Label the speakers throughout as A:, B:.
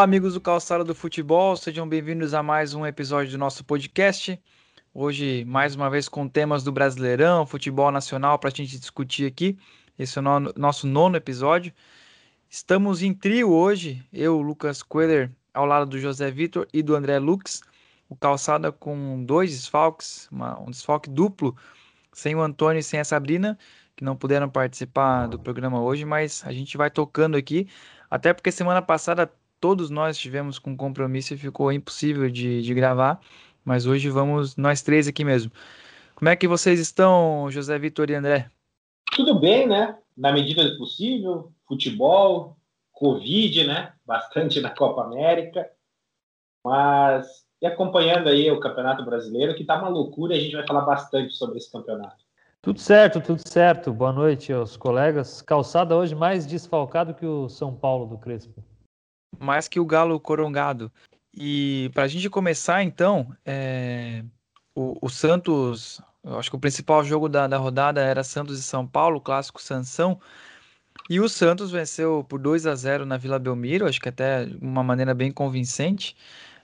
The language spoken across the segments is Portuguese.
A: Olá, amigos do Calçada do Futebol, sejam bem-vindos a mais um episódio do nosso podcast. Hoje, mais uma vez, com temas do Brasileirão, futebol nacional, para a gente discutir aqui. Esse é o no nosso nono episódio. Estamos em trio hoje, eu, Lucas Queller, ao lado do José Vitor e do André Lux. O Calçada com dois desfalques, uma, um desfalque duplo, sem o Antônio e sem a Sabrina, que não puderam participar do programa hoje, mas a gente vai tocando aqui, até porque semana passada todos nós estivemos com compromisso e ficou impossível de, de gravar, mas hoje vamos nós três aqui mesmo. Como é que vocês estão, José Vitor e André?
B: Tudo bem, né? Na medida do possível, futebol, Covid, né? Bastante na Copa América, mas e acompanhando aí o Campeonato Brasileiro, que tá uma loucura, e a gente vai falar bastante sobre esse campeonato.
C: Tudo certo, tudo certo. Boa noite aos colegas. Calçada hoje mais desfalcado que o São Paulo do Crespo
A: mais que o Galo Corongado. E para a gente começar, então, é... o, o, Santos, acho que o principal jogo da, da rodada era Santos e São Paulo, clássico Sansão. E o Santos venceu por 2 a 0 na Vila Belmiro, acho que até de uma maneira bem convincente,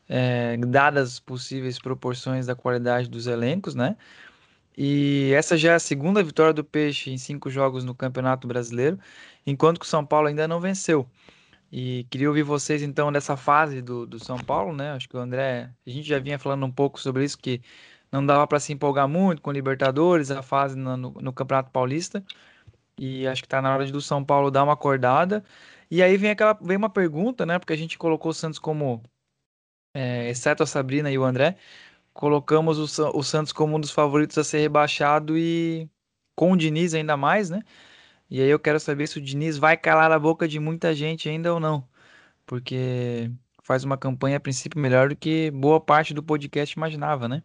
A: é, dadas possíveis proporções da qualidade dos elencos, né? E essa já é a segunda vitória do Peixe em cinco jogos no Campeonato Brasileiro, enquanto que o São Paulo ainda não venceu. E queria ouvir vocês então dessa fase do, do São Paulo, né? Acho que o André, a gente já vinha falando um pouco sobre isso, que não dava para se empolgar muito com Libertadores, a fase no, no, no Campeonato Paulista. E acho que está na hora do São Paulo dar uma acordada. E aí vem aquela vem uma pergunta, né? Porque a gente colocou o Santos como, é, exceto a Sabrina e o André, colocamos o, o Santos como um dos favoritos a ser rebaixado e com o Diniz ainda mais, né? E aí eu quero saber se o Diniz vai calar a boca de muita gente ainda ou não. Porque faz uma campanha a princípio melhor do que boa parte do podcast imaginava, né?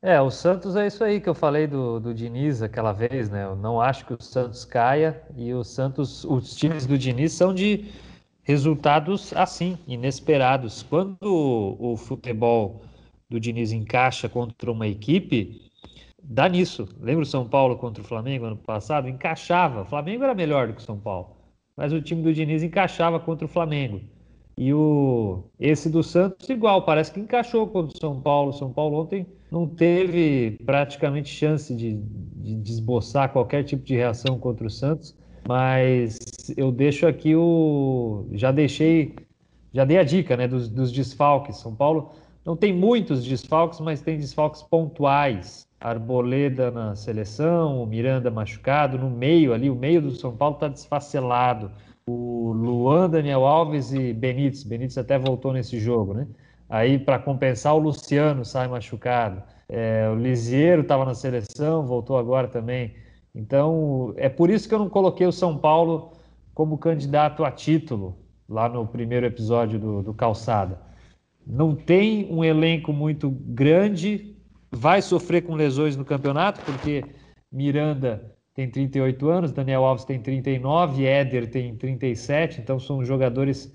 C: É, o Santos é isso aí que eu falei do, do Diniz aquela vez, né? Eu não acho que o Santos caia e o Santos, os times do Diniz são de resultados assim, inesperados. Quando o, o futebol do Diniz encaixa contra uma equipe, dá nisso. Lembra o São Paulo contra o Flamengo ano passado? Encaixava. O Flamengo era melhor do que o São Paulo, mas o time do Diniz encaixava contra o Flamengo. E o esse do Santos igual, parece que encaixou contra o São Paulo. São Paulo ontem não teve praticamente chance de, de, de esboçar qualquer tipo de reação contra o Santos. Mas eu deixo aqui o. Já deixei. Já dei a dica né, dos, dos desfalques. São Paulo não tem muitos desfalques, mas tem desfalques pontuais. Arboleda na seleção, o Miranda machucado, no meio ali, o meio do São Paulo está desfacelado. O Luan, Daniel Alves e Benítez, Benítez até voltou nesse jogo, né? Aí, para compensar, o Luciano sai machucado. É, o Lisieiro estava na seleção, voltou agora também. Então, é por isso que eu não coloquei o São Paulo como candidato a título lá no primeiro episódio do, do Calçada. Não tem um elenco muito grande, vai sofrer com lesões no campeonato, porque Miranda tem 38 anos, Daniel Alves tem 39, Éder tem 37, então são jogadores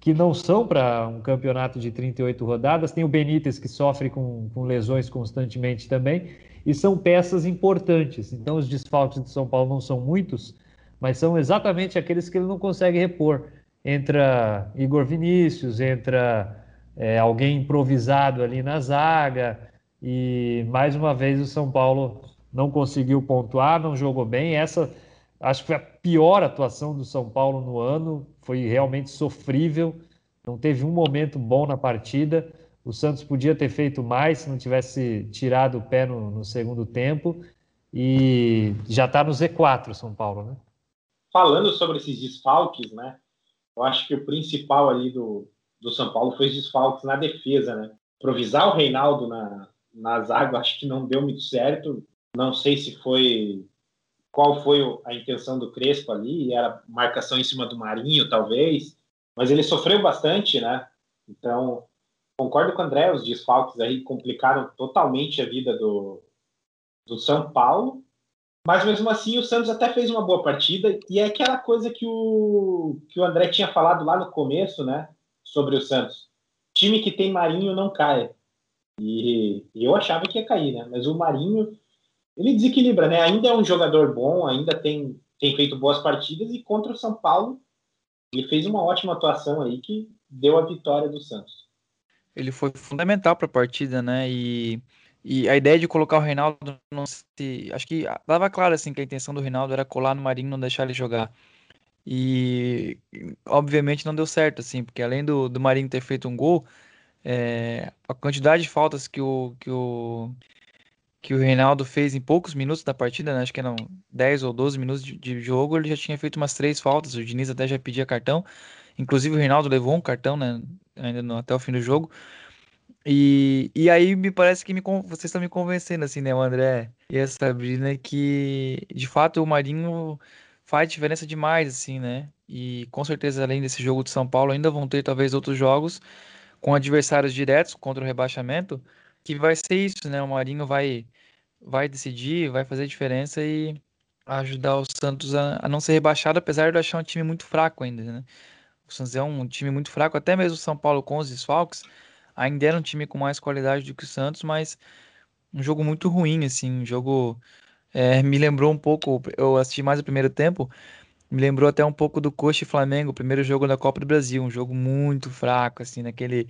C: que não são para um campeonato de 38 rodadas. Tem o Benítez, que sofre com, com, lesões constantemente também, e são peças importantes. Então, os desfalques de São Paulo não são muitos, mas são exatamente aqueles que ele não consegue repor. Entra Igor Vinícius, entra é, alguém improvisado ali na zaga, e mais uma vez o São Paulo não conseguiu pontuar, não jogou bem. Essa acho que foi a pior atuação do São Paulo no ano, foi realmente sofrível. Não teve um momento bom na partida. O Santos podia ter feito mais se não tivesse tirado o pé no, no segundo tempo. E já está no Z4 São Paulo, né?
B: Falando sobre esses desfalques, né? Eu acho que o principal ali do, do São Paulo foi os desfalques na defesa, né? Provisar o Reinaldo na, na zaga, acho que não deu muito certo. Não sei se foi qual foi a intenção do Crespo ali, era marcação em cima do Marinho, talvez, mas ele sofreu bastante, né? Então, concordo com o André, os desfalques aí complicaram totalmente a vida do, do São Paulo, mas mesmo assim o Santos até fez uma boa partida, e é aquela coisa que o, que o André tinha falado lá no começo, né, sobre o Santos. Time que tem Marinho não cai. E eu achava que ia cair, né? Mas o Marinho, ele desequilibra, né? Ainda é um jogador bom, ainda tem, tem feito boas partidas e contra o São Paulo ele fez uma ótima atuação aí que deu a vitória do Santos.
A: Ele foi fundamental para a partida, né? E, e a ideia de colocar o Reinaldo não se. Acho que dava claro assim que a intenção do Reinaldo era colar no Marinho não deixar ele jogar. E obviamente não deu certo, assim, porque além do, do Marinho ter feito um gol, é, a quantidade de faltas que o, que o que o Reinaldo fez em poucos minutos da partida, né? acho que eram 10 ou 12 minutos de, de, jogo, ele já tinha feito umas três faltas, o Diniz até já pedia cartão, inclusive o Reinaldo levou um cartão, né, ainda no, até o fim do jogo, e, e aí me parece que me, vocês estão me convencendo, assim, né, o André e a Sabrina, que de fato o Marinho faz diferença demais, assim, né, e com certeza além desse jogo de São Paulo, ainda vão ter talvez outros jogos com adversários diretos contra o rebaixamento, que vai ser isso, né? O Marinho vai, vai decidir, vai fazer diferença e ajudar o Santos a, a não ser rebaixado, apesar de eu achar um time muito fraco ainda, né? O Santos é um time muito fraco, até mesmo o São Paulo com os desfalques, ainda era um time com mais qualidade do que o Santos, mas um jogo muito ruim, assim, um jogo é, me lembrou um pouco, eu assisti mais o primeiro tempo, me lembrou até um pouco do Coxa e Flamengo, o primeiro jogo da Copa do Brasil, um jogo muito fraco, assim, naquele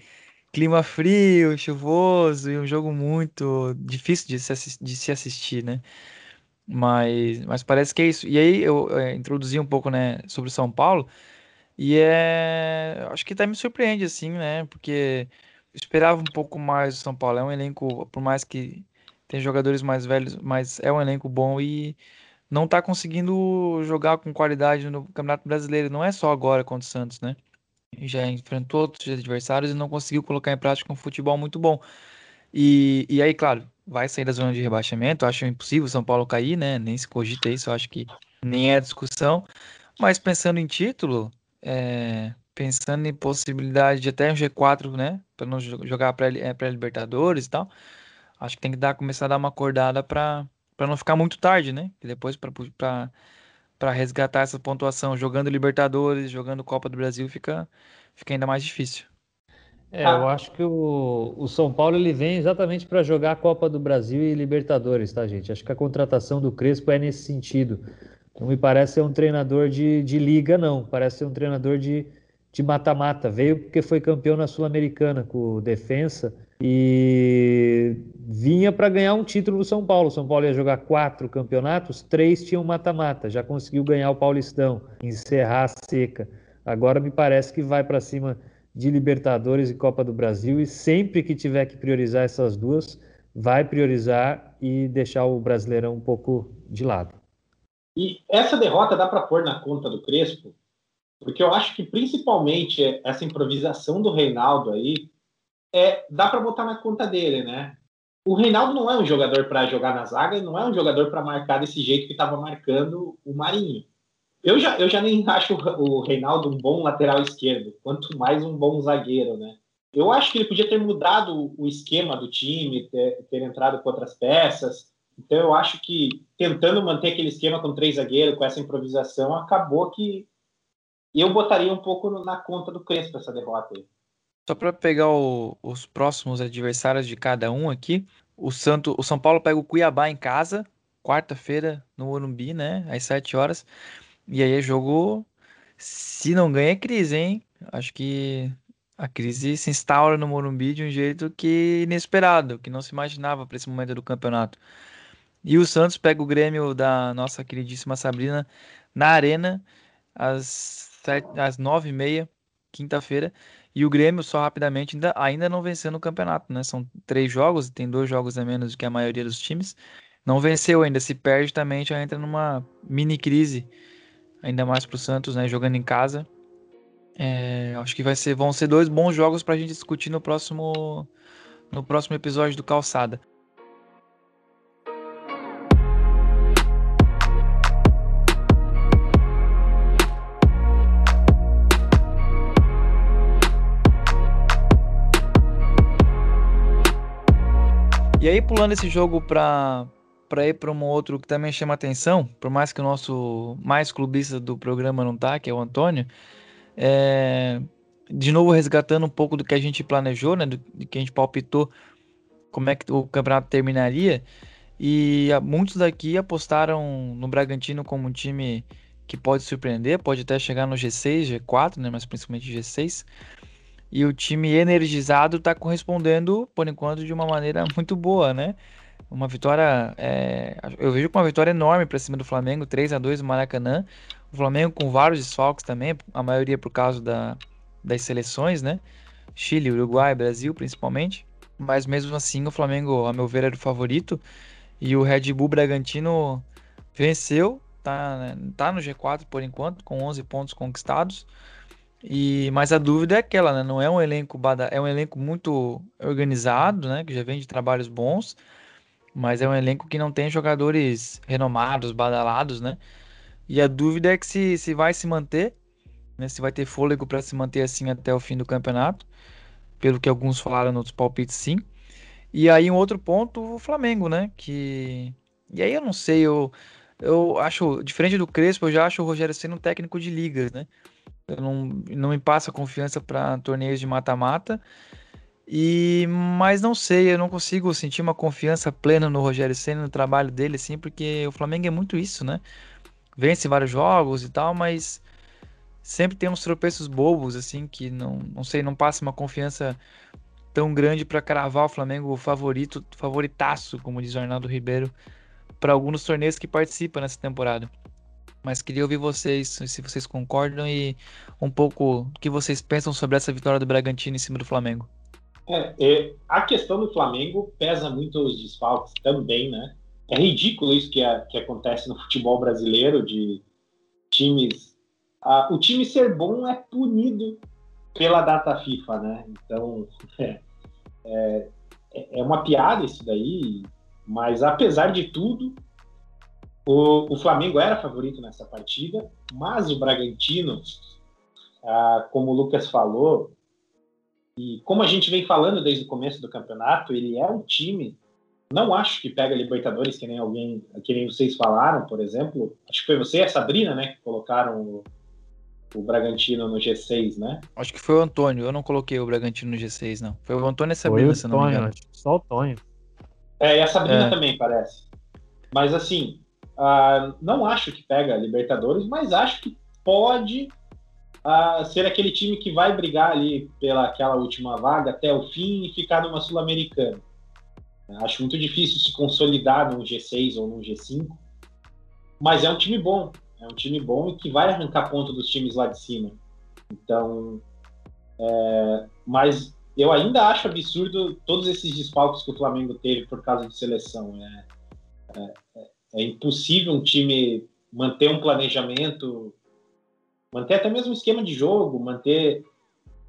A: clima frio, chuvoso e um jogo muito difícil de se, de se assistir, né? Mas, mas parece que é isso. E aí eu é, introduzi um pouco, né, sobre o São Paulo e é, acho que até me surpreende assim, né? Porque eu esperava um pouco mais do São Paulo. É um elenco, por mais que tem jogadores mais velhos, mas é um elenco bom e não está conseguindo jogar com qualidade no Campeonato Brasileiro. Não é só agora contra o Santos, né? já enfrentou outros adversários e não conseguiu colocar em prática um futebol muito bom. E, e aí, claro, vai sair da zona de rebaixamento. Acho impossível o São Paulo cair, né? Nem se cogita isso, acho que nem é discussão. Mas pensando em título, é, pensando em possibilidade de até um G4, né? Para não jogar pré-Libertadores e tal, acho que tem que dar, começar a dar uma acordada para não ficar muito tarde, né? E depois para resgatar essa pontuação jogando Libertadores, jogando Copa do Brasil, fica, fica ainda mais difícil.
C: É, eu acho que o, o São Paulo ele vem exatamente para jogar a Copa do Brasil e Libertadores, tá, gente? Acho que a contratação do Crespo é nesse sentido. Não me parece ser um treinador de, de liga, não. Parece ser um treinador de mata-mata. Veio porque foi campeão na Sul-Americana com o Defensa e vinha para ganhar um título no São Paulo. São Paulo ia jogar quatro campeonatos, três tinham mata-mata, já conseguiu ganhar o Paulistão, encerrar a seca. Agora me parece que vai para cima de Libertadores e Copa do Brasil e sempre que tiver que priorizar essas duas, vai priorizar e deixar o Brasileirão um pouco de lado.
B: E essa derrota dá para pôr na conta do Crespo, porque eu acho que principalmente essa improvisação do Reinaldo aí é, dá para botar na conta dele, né? O Reinaldo não é um jogador para jogar na zaga e não é um jogador para marcar desse jeito que estava marcando o Marinho. Eu já, eu já nem acho o Reinaldo um bom lateral esquerdo, quanto mais um bom zagueiro, né? Eu acho que ele podia ter mudado o esquema do time, ter, ter entrado com outras peças. Então eu acho que tentando manter aquele esquema com três zagueiros, com essa improvisação, acabou que eu botaria um pouco na conta do Crespo essa derrota aí.
A: Só para pegar o, os próximos adversários de cada um aqui, o Santo, o São Paulo pega o Cuiabá em casa, quarta-feira no Morumbi, né, às 7 horas. E aí é jogo, se não ganha é crise, hein? Acho que a crise se instaura no Morumbi de um jeito que inesperado, que não se imaginava para esse momento do campeonato. E o Santos pega o Grêmio da nossa queridíssima Sabrina na Arena às, sete, às 9h30, quinta-feira. E o Grêmio, só rapidamente, ainda, ainda não venceu no campeonato, né? São três jogos, tem dois jogos a menos do que a maioria dos times. Não venceu ainda, se perde também já entra numa mini crise, ainda mais para o Santos, né? Jogando em casa. É, acho que vai ser, vão ser dois bons jogos para a gente discutir no próximo, no próximo episódio do Calçada. E aí, pulando esse jogo para para ir para um outro que também chama atenção, por mais que o nosso mais clubista do programa não tá, que é o Antônio, é, de novo resgatando um pouco do que a gente planejou, né, do, do que a gente palpitou, como é que o campeonato terminaria, e muitos daqui apostaram no Bragantino como um time que pode surpreender, pode até chegar no G6, G4, né, mas principalmente G6. E o time energizado está correspondendo, por enquanto, de uma maneira muito boa, né? Uma vitória, é, eu vejo com uma vitória enorme para cima do Flamengo, 3 a 2 no Maracanã. O Flamengo com vários desfalques também, a maioria por causa da, das seleções, né? Chile, Uruguai, Brasil principalmente. Mas mesmo assim, o Flamengo, a meu ver, era o favorito. E o Red Bull Bragantino venceu, tá, né, tá no G4 por enquanto, com 11 pontos conquistados. E mas a dúvida é aquela, né? Não é um elenco é um elenco muito organizado, né? Que já vem de trabalhos bons, mas é um elenco que não tem jogadores renomados, badalados, né? E a dúvida é que se, se vai se manter, né? Se vai ter fôlego para se manter assim até o fim do campeonato, pelo que alguns falaram nos palpites, sim. E aí um outro ponto, o Flamengo, né? Que e aí eu não sei, eu eu acho diferente do Crespo, eu já acho o Rogério sendo um técnico de ligas, né? Eu não, não me passa confiança para torneios de mata-mata. E mas não sei, eu não consigo sentir uma confiança plena no Rogério Senna no trabalho dele assim, porque o Flamengo é muito isso, né? Vence vários jogos e tal, mas sempre tem uns tropeços bobos assim que não, não sei, não passa uma confiança tão grande para cravar o Flamengo favorito, favoritaço, como diz o Arnaldo Ribeiro, para alguns torneios que participa nessa temporada. Mas queria ouvir vocês, se vocês concordam e um pouco o que vocês pensam sobre essa vitória do Bragantino em cima do Flamengo.
B: É, é, a questão do Flamengo pesa muito os desfalques também, né? É ridículo isso que, que acontece no futebol brasileiro, de times. Ah, o time ser bom é punido pela data FIFA, né? Então, é, é, é uma piada isso daí, mas apesar de tudo, o, o, Flamengo era favorito nessa partida, mas o Bragantino, ah, como o Lucas falou, e como a gente vem falando desde o começo do campeonato, ele é um time. Não acho que pega Libertadores, que nem alguém, que nem vocês falaram, por exemplo. Acho que foi você e a Sabrina, né, que colocaram o, o Bragantino no G6, né?
A: Acho que foi o Antônio. Eu não coloquei o Bragantino no G6, não. Foi o Antônio e a Sabrina, se não me engano.
C: Só o Antônio.
B: É, e a Sabrina é. também parece. Mas assim, Uh, não acho que pega Libertadores, mas acho que pode uh, ser aquele time que vai brigar ali pela aquela última vaga até o fim e ficar numa Sul-Americana. Acho muito difícil se consolidar num G6 ou num G5, mas é um time bom, é um time bom e que vai arrancar ponto dos times lá de cima. Então, é, mas eu ainda acho absurdo todos esses desfalques que o Flamengo teve por causa de seleção. É, é, é é impossível um time manter um planejamento, manter até mesmo um esquema de jogo, manter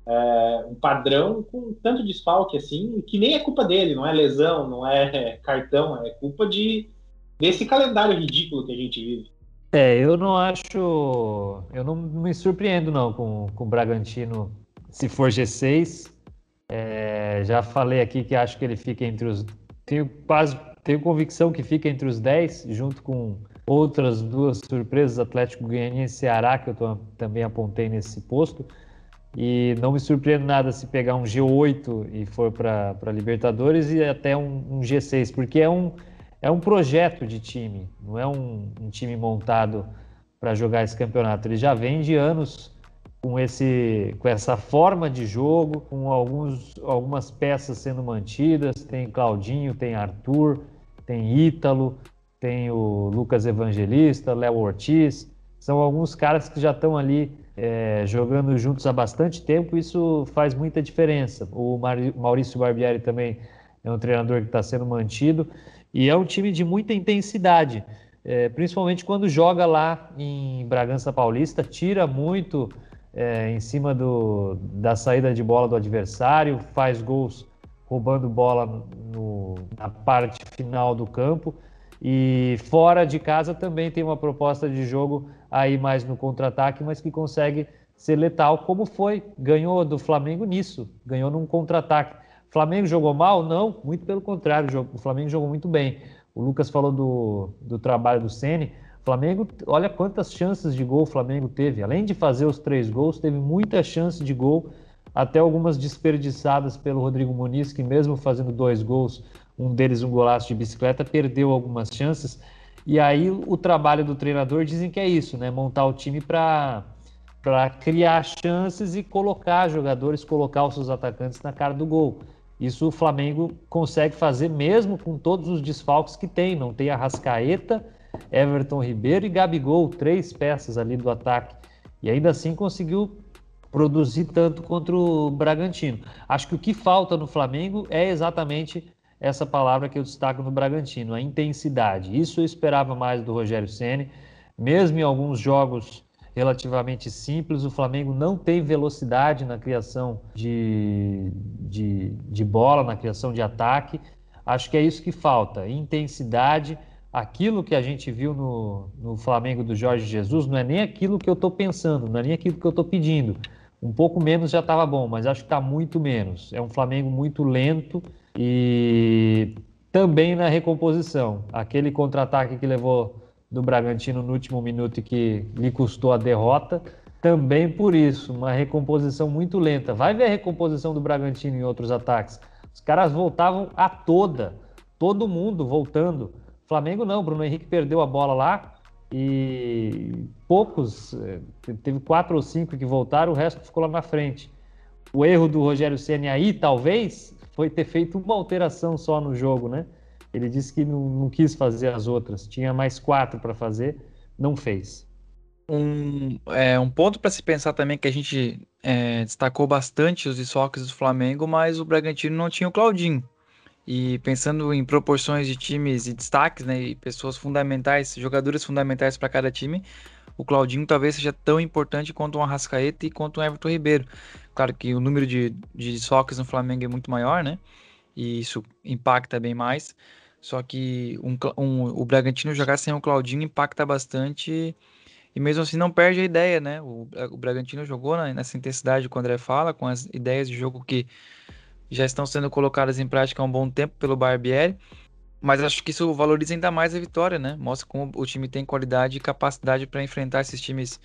B: é, um padrão com tanto desfalque assim, que nem é culpa dele, não é lesão, não é cartão, é culpa de desse calendário ridículo que a gente vive.
C: É, eu não acho. Eu não me surpreendo, não, com, com o Bragantino se for G6. É, já falei aqui que acho que ele fica entre os. Tenho quase tenho convicção que fica entre os 10, junto com outras duas surpresas, Atlético Goianiense e Ceará, que eu tô, também apontei nesse posto. E não me surpreendo nada se pegar um G8 e for para Libertadores e até um, um, G6, porque é um, é um projeto de time, não é um, um time montado para jogar esse campeonato. Ele já vem de anos com, esse, com essa forma de jogo, com alguns, algumas peças sendo mantidas. Tem Claudinho, tem Arthur, tem Ítalo, tem o Lucas Evangelista, Léo Ortiz. São alguns caras que já estão ali é, jogando juntos há bastante tempo, isso faz muita diferença. O Maurício Barbieri também é um treinador que está sendo mantido e é um time de muita intensidade, é, principalmente quando joga lá em Bragança Paulista, tira muito é, em cima do, da saída de bola do adversário, faz gols roubando bola no, na parte final do campo. E fora de casa também tem uma proposta de jogo aí mais no contra-ataque, mas que consegue ser letal, como foi. Ganhou do Flamengo nisso, ganhou num contra-ataque. Flamengo jogou mal? Não, muito pelo contrário, o Flamengo jogou muito bem. O Lucas falou do, do trabalho do Ceni. Flamengo, olha quantas chances de gol o Flamengo teve. Além de fazer os três gols, teve muita chance de gol até algumas desperdiçadas pelo Rodrigo Muniz, que mesmo fazendo dois gols, um deles um golaço de bicicleta, perdeu algumas chances. E aí o trabalho do treinador dizem que é isso, né? Montar o time para para criar chances e colocar jogadores, colocar os seus atacantes na cara do gol. Isso o Flamengo consegue fazer mesmo com todos os desfalques que tem. Não tem a Rascaeta, Everton Ribeiro e Gabigol, três peças ali do ataque. E ainda assim conseguiu produzir tanto contra o Bragantino. Acho que o que falta no Flamengo é exatamente essa palavra que eu destaco no Bragantino, a intensidade. Isso eu esperava mais do Rogério Ceni, mesmo em alguns jogos relativamente simples. O Flamengo não tem velocidade na criação de, de, de bola, na criação de ataque. Acho que é isso que falta: intensidade. Aquilo que a gente viu no, no Flamengo do Jorge Jesus não é nem aquilo que eu estou pensando, não é nem aquilo que eu estou pedindo. Um pouco menos já estava bom, mas acho que está muito menos. É um Flamengo muito lento e também na recomposição. Aquele contra-ataque que levou do Bragantino no último minuto e que lhe custou a derrota. Também por isso, uma recomposição muito lenta. Vai ver a recomposição do Bragantino em outros ataques. Os caras voltavam a toda, todo mundo voltando. Flamengo não, Bruno Henrique perdeu a bola lá e poucos, eh, teve quatro ou cinco que voltaram, o resto ficou lá na frente. O erro do Rogério Ceni aí, talvez, foi ter feito uma alteração só no jogo, né? Ele disse que não, não quis fazer as outras, tinha mais quatro para fazer, não fez.
A: Um, é, um ponto para se pensar também que a gente é, destacou bastante os desfalques do Flamengo, mas o Bragantino não tinha o Claudinho. E pensando em proporções de times e destaques, né, e pessoas fundamentais, jogadores fundamentais para cada time, o Claudinho talvez seja tão importante quanto um Arrascaeta e quanto um Everton Ribeiro. Claro que o número de, de desfalques no Flamengo é muito maior, né? E isso impacta bem mais. Só que um, um, o Bragantino jogar sem o Claudinho impacta bastante e mesmo assim não perde a ideia, né? O, o Bragantino jogou na, nessa intensidade que o André fala, com as ideias de jogo que já estão sendo colocadas em prática há um bom tempo pelo Barbieri. Mas acho que isso valoriza ainda mais a vitória, né? Mostra como o time tem qualidade e capacidade para enfrentar esses times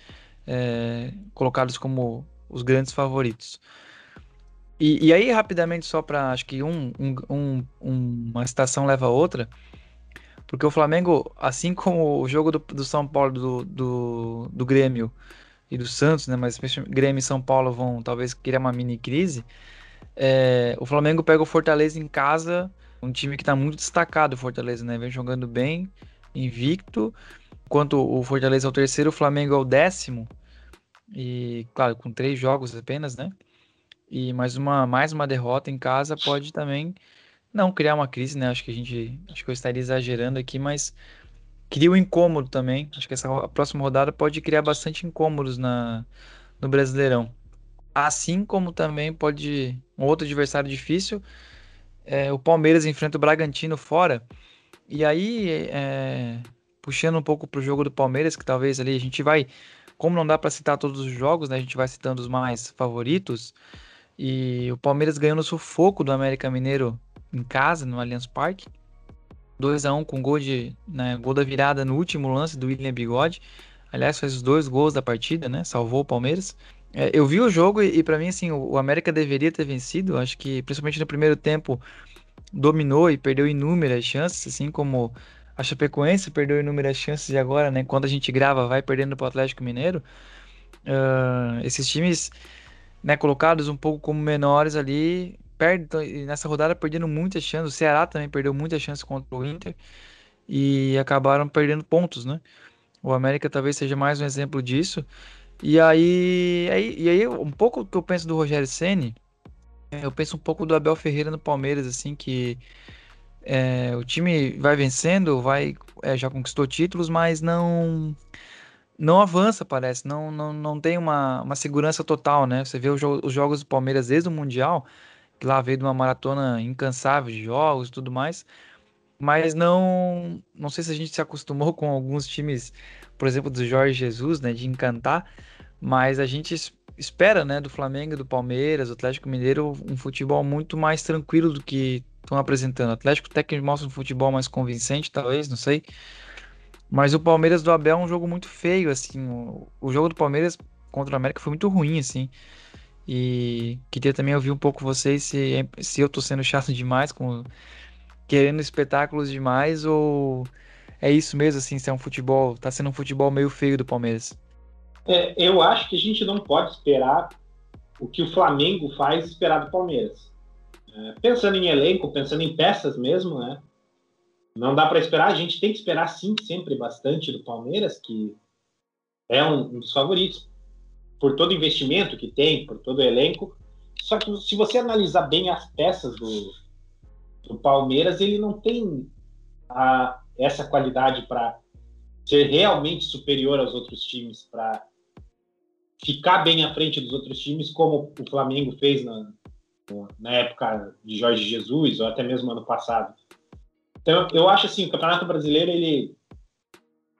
A: é, colocados como os grandes favoritos. E, e aí, rapidamente, só para acho que um, um, um, uma estação leva a outra, porque o Flamengo, assim como o jogo do, do São Paulo, do, do, do, Grêmio e do Santos, né, mas Grêmio e São Paulo vão talvez criar uma mini crise, é, o Flamengo pega o Fortaleza em casa, um time que está muito destacado, o Fortaleza, né, vem jogando bem, invicto, enquanto o Fortaleza é o terceiro, o Flamengo é o décimo, e claro, com três jogos apenas, né? E mais uma, mais uma derrota em casa pode também não criar uma crise, né? Acho que a gente, acho que eu estaria exagerando aqui, mas cria um incômodo também. Acho que essa próxima rodada pode criar bastante incômodos na, no Brasileirão. Assim como também pode um outro adversário difícil, é, o Palmeiras enfrenta o Bragantino fora. E aí, é, puxando um pouco para o jogo do Palmeiras, que talvez ali a gente vai, como não dá para citar todos os jogos, né? A gente vai citando os mais favoritos. E o Palmeiras ganhou no sufoco do América Mineiro em casa, no Allianz Parque. 2 a 1 com gol de né, gol da virada no último lance do William Bigode. Aliás, fez os dois gols da partida, né? Salvou o Palmeiras. É, eu vi o jogo e, e para mim assim, o, o, América deveria ter vencido. Acho que principalmente no primeiro tempo dominou e perdeu inúmeras chances, assim como a Chapecoense perdeu inúmeras chances e agora, né? Quando a gente grava, vai perdendo para o Atlético Mineiro. Uh, esses times né, colocados um pouco como menores ali, perde, nessa rodada perdendo muitas chances. O Ceará também perdeu muitas chances contra o Inter e acabaram perdendo pontos, né? O América talvez seja mais um exemplo disso. E aí, aí, e aí um pouco que eu penso do Rogério Ceni, eu penso um pouco do Abel Ferreira no Palmeiras, assim, que é, o time vai vencendo, vai é, já conquistou títulos, mas não não avança, parece, não, não, não tem uma, uma segurança total, né? Você vê os, os jogos do Palmeiras desde o Mundial, que lá veio de uma maratona incansável de jogos e tudo mais, mas não, não sei se a gente se acostumou com alguns times, por exemplo, do Jorge Jesus, né, de encantar, mas a gente espera, né, do Flamengo, do Palmeiras, do Atlético Mineiro, um futebol muito mais tranquilo do que estão apresentando. O Atlético até que mostra um futebol mais convincente, talvez, não sei, mas o Palmeiras do Abel é um jogo muito feio, assim. O, jogo do Palmeiras contra o América foi muito ruim, assim. E queria também ouvir um pouco vocês se, se eu tô sendo chato demais, com, querendo espetáculos demais, ou é isso mesmo, assim, se é um futebol. Tá sendo um futebol meio feio do Palmeiras.
B: É, eu acho que a gente não pode esperar o que o Flamengo faz esperar do Palmeiras. É, pensando em elenco, pensando em peças mesmo, né? Não dá para esperar, a gente tem que esperar sim, sempre bastante do Palmeiras, que é um, um dos favoritos, por todo investimento que tem, por todo elenco. Só que se você analisar bem as peças do, do Palmeiras, ele não tem a, essa qualidade para ser realmente superior aos outros times, para ficar bem à frente dos outros times, como o Flamengo fez na, na época de Jorge Jesus, ou até mesmo ano passado. Então, eu acho assim, o Campeonato Brasileiro ele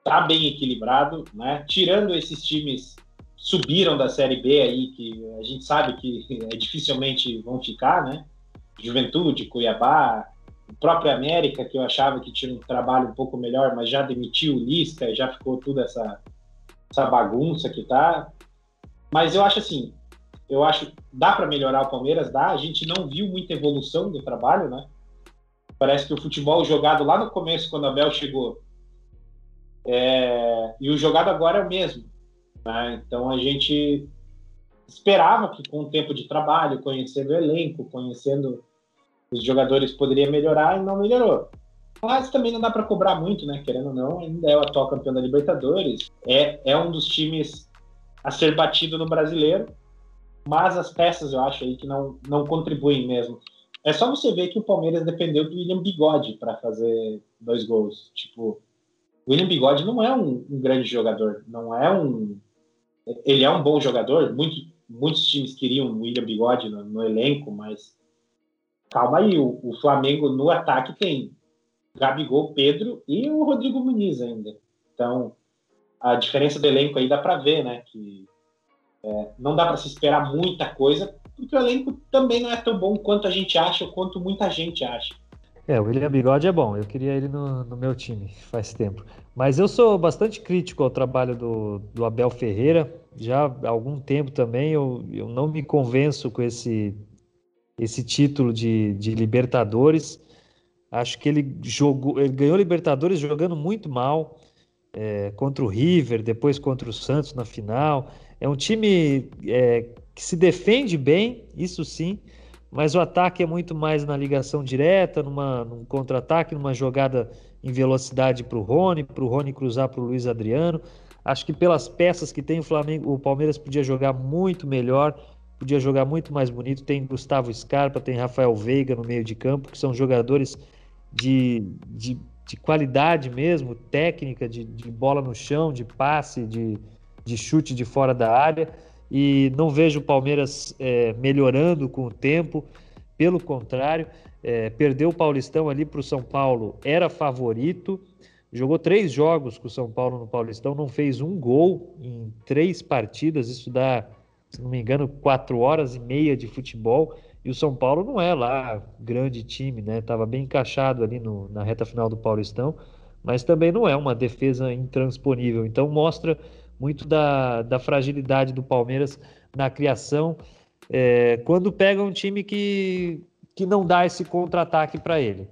B: tá bem equilibrado, né? Tirando esses times subiram da Série B aí, que a gente sabe que é, dificilmente vão ficar, né? Juventude, Cuiabá, o próprio América, que eu achava que tinha um trabalho um pouco melhor, mas já demitiu o Lisca, já ficou toda essa, essa bagunça que tá. Mas eu acho assim, eu acho dá para melhorar o Palmeiras, dá. A gente não viu muita evolução do trabalho, né? Parece que o futebol jogado lá no começo, quando a Bel chegou, é... e o jogado agora é o mesmo. Né? Então a gente esperava que com o tempo de trabalho, conhecendo o elenco, conhecendo os jogadores, poderia melhorar e não melhorou. Mas também não dá para cobrar muito, né? Querendo ou não, ainda é o atual campeão da Libertadores. É, é um dos times a ser batido no brasileiro, mas as peças eu acho aí que não, não contribuem mesmo. É só você ver que o Palmeiras dependeu do William Bigode para fazer dois gols. Tipo, o William Bigode não é um, um, grande jogador, não é um. Ele é um bom jogador. Muito, muitos times queriam o William Bigode no, no elenco, mas calma aí, o, o, Flamengo no ataque tem Gabigol, Pedro e o Rodrigo Muniz ainda. Então, a diferença do elenco aí dá para ver, né? Que é, não dá para se esperar muita coisa, porque o elenco também não é tão bom quanto a gente acha ou quanto muita gente acha.
C: É, o William Bigode é bom, eu queria ele no, no, meu time faz tempo. Mas eu sou bastante crítico ao trabalho do, do Abel Ferreira, já há algum tempo também. Eu, eu não me convenço com esse, esse título de, de Libertadores. Acho que ele jogou, ele ganhou Libertadores jogando muito mal é, contra o River, depois contra o Santos na final. É um time é, que se defende bem, isso sim, mas o ataque é muito mais na ligação direta, numa, num contra-ataque, numa jogada em velocidade para o Rony, para o Rony cruzar para o Luiz Adriano. Acho que pelas peças que tem o Flamengo, o Palmeiras podia jogar muito melhor, podia jogar muito mais bonito. Tem Gustavo Scarpa, tem Rafael Veiga no meio de campo, que são jogadores de, de, de qualidade mesmo, técnica, de, de bola no chão, de passe, de, de chute de fora da área e não vejo o Palmeiras é, melhorando com o tempo. Pelo contrário, é, perdeu o Paulistão ali para o São Paulo, era favorito. Jogou três jogos com o São Paulo no Paulistão, não fez um gol em três partidas. Isso dá, se não me engano, quatro horas e meia de futebol. E o São Paulo não é lá grande time, né? Tava bem encaixado ali no, na reta final do Paulistão, mas também não é uma defesa intransponível. Então mostra muito da, da fragilidade do Palmeiras na criação, é, quando pega um time que, que não dá esse contra-ataque para ele.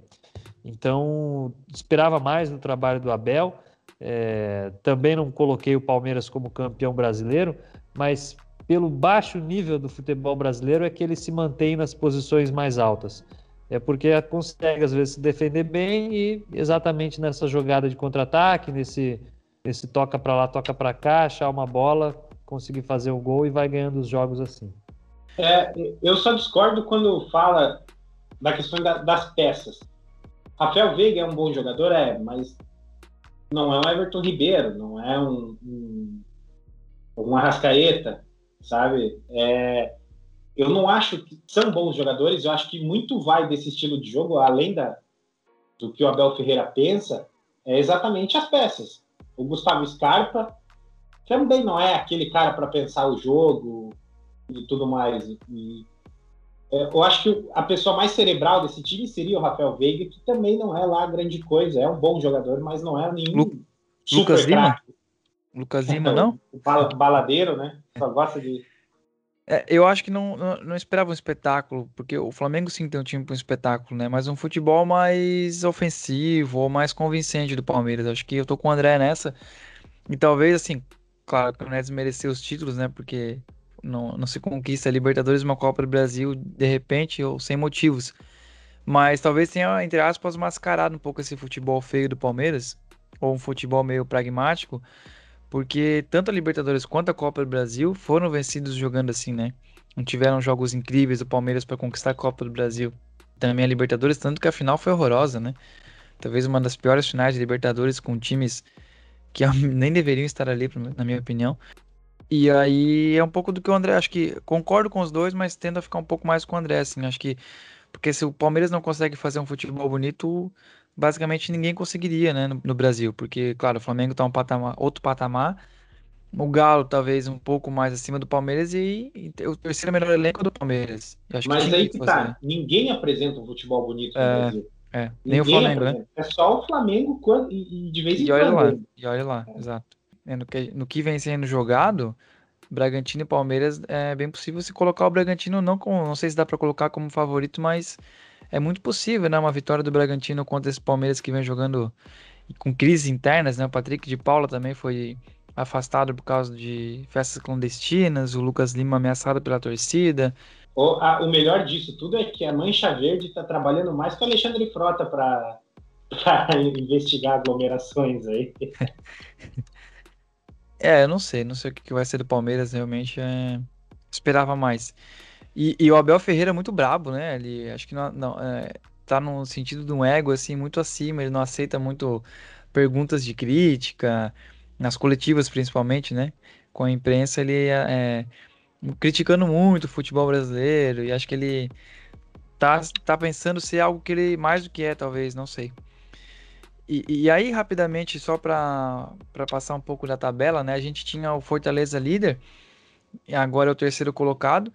C: Então, esperava mais no trabalho do Abel. É, também não coloquei o Palmeiras como campeão brasileiro, mas pelo baixo nível do futebol brasileiro é que ele se mantém nas posições mais altas. É porque consegue, às vezes, se defender bem e exatamente nessa jogada de contra-ataque, nesse esse toca para lá, toca para cá, achar uma bola, conseguir fazer o gol e vai ganhando os jogos assim.
B: É, eu só discordo quando fala da questão da, das peças. Rafael Veiga é um bom jogador, é, mas não é um Everton Ribeiro, não é um, um, um Arrascaeta, sabe? É, eu não acho que são bons jogadores, eu acho que muito vai desse estilo de jogo, além da, do que o Abel Ferreira pensa, é exatamente as peças o Gustavo Scarpa também não é aquele cara para pensar o jogo e tudo mais. E, é, eu acho que a pessoa mais cerebral desse time seria o Rafael Veiga, que também não é lá grande coisa. É um bom jogador, mas não é nenhum Lu
A: super Lucas Lima? Lucas Lima, não?
B: o baladeiro, né? Só gosta de
A: é, eu acho que não, não, não, esperava um espetáculo, porque o Flamengo sim tem um time para um espetáculo, né? Mas um futebol mais ofensivo ou mais convincente do Palmeiras. Acho que eu tô com o André nessa. E talvez, assim, claro, não é desmerecer os títulos, né? Porque não, não se conquista a Libertadores uma Copa do Brasil de repente ou sem motivos. Mas talvez tenha, entre aspas, mascarado um pouco esse futebol feio do Palmeiras, ou um futebol meio pragmático, porque tanto a Libertadores quanto a Copa do Brasil foram vencidos jogando assim, né? Não tiveram jogos incríveis do Palmeiras para conquistar a Copa do Brasil. Também a Libertadores, tanto que a final foi horrorosa, né? Talvez uma das piores finais de Libertadores com times que nem deveriam estar ali, na minha opinião. E aí é um pouco do que o André, acho que concordo com os dois, mas tendo a ficar um pouco mais com o André, assim, acho que porque se o Palmeiras não consegue fazer um futebol bonito, basicamente ninguém conseguiria, né, no, no Brasil, porque claro, o Flamengo tá um patamar, outro patamar, o Galo talvez um pouco mais acima do Palmeiras e, e o terceiro melhor elenco do Palmeiras.
B: Mas aí que tá, ninguém apresenta um futebol bonito no é... Brasil.
A: É, nem o Flamengo, né?
B: É só o Flamengo quando, e, de vez em
A: e olha quando. Lá, e olha lá, é. exato. No, que, no que vem sendo jogado, Bragantino e Palmeiras é bem possível se colocar o Bragantino não não sei se dá para colocar como favorito, mas é muito possível, né? Uma vitória do Bragantino contra esse Palmeiras que vem jogando com crises internas, né? O Patrick de Paula também foi afastado por causa de festas clandestinas, o Lucas Lima ameaçado pela torcida.
B: O, a, o melhor disso tudo é que a Mancha Verde está trabalhando mais que o Alexandre Frota para investigar aglomerações aí.
A: é, eu não sei, não sei o que vai ser do Palmeiras, realmente é... esperava mais. E, e, o Abel Ferreira é muito brabo, né? Ele acho que não, não é, tá no sentido de um ego assim muito acima, ele não aceita muito perguntas de crítica, nas coletivas principalmente, né? Com a imprensa ele é, é criticando muito o futebol brasileiro e acho que ele tá, tá pensando ser algo que ele mais do que é, talvez, não sei. E, e aí, rapidamente, só para passar um pouco da tabela, né? A gente tinha o Fortaleza líder, agora é o terceiro colocado.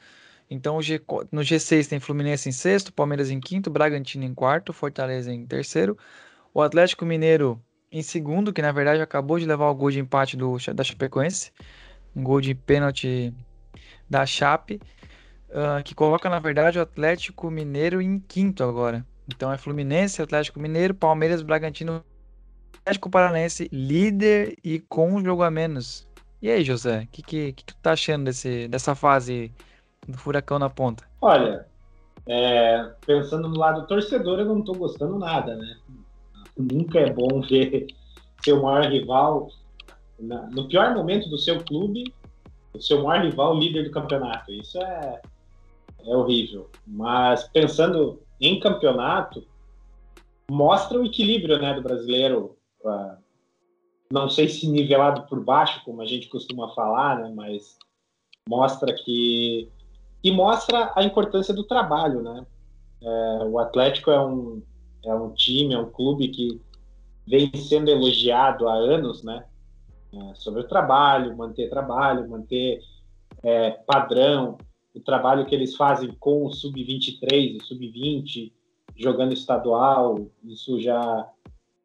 A: Então, G, no G6 tem Fluminense em sexto, Palmeiras em quinto, Bragantino em quarto, Fortaleza em terceiro. O Atlético Mineiro em segundo, que na verdade acabou de levar o gol de empate do, da Chapecoense. Um gol de pênalti da Chape, uh, que coloca, na verdade, o Atlético Mineiro em quinto agora. Então é Fluminense, Atlético Mineiro, Palmeiras, Bragantino, Atlético Paranense, líder e com um jogo a menos. E aí, José, o que, que, que, tu tá achando desse, dessa fase do furacão na ponta?
B: Olha, é, pensando no lado torcedor, eu não tô gostando nada, né? Nunca é bom ver seu maior rival na, no pior momento do seu clube o seu maior rival líder do campeonato. Isso é, é horrível. Mas pensando em campeonato, mostra o equilíbrio né, do brasileiro. Uh, não sei se nivelado por baixo, como a gente costuma falar, né, mas mostra que. E mostra a importância do trabalho. Né? É, o Atlético é um, é um time, é um clube que vem sendo elogiado há anos, né? é, sobre o trabalho, manter trabalho, manter é, padrão, o trabalho que eles fazem com o sub-23 e sub-20, jogando estadual, isso já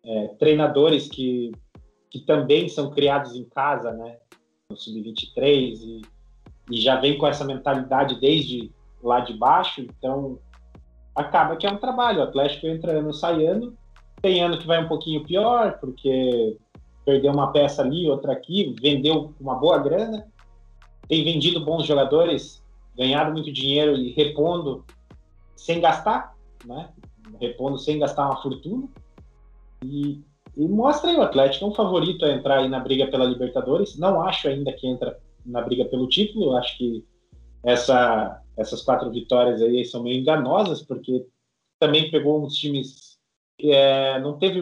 B: é, treinadores que, que também são criados em casa, né, no sub-23 e, e já vem com essa mentalidade desde lá de baixo, então acaba que é um trabalho. O Atlético entra ano sai ano, tem ano que vai um pouquinho pior, porque perdeu uma peça ali, outra aqui, vendeu uma boa grana, tem vendido bons jogadores, ganhado muito dinheiro e repondo sem gastar, né? Repondo sem gastar uma fortuna. E, e mostra aí o Atlético é um favorito a entrar aí na briga pela Libertadores. Não acho ainda que entra na briga pelo título. Acho que essa, essas quatro vitórias aí são meio enganosas, porque também pegou uns times. É, não teve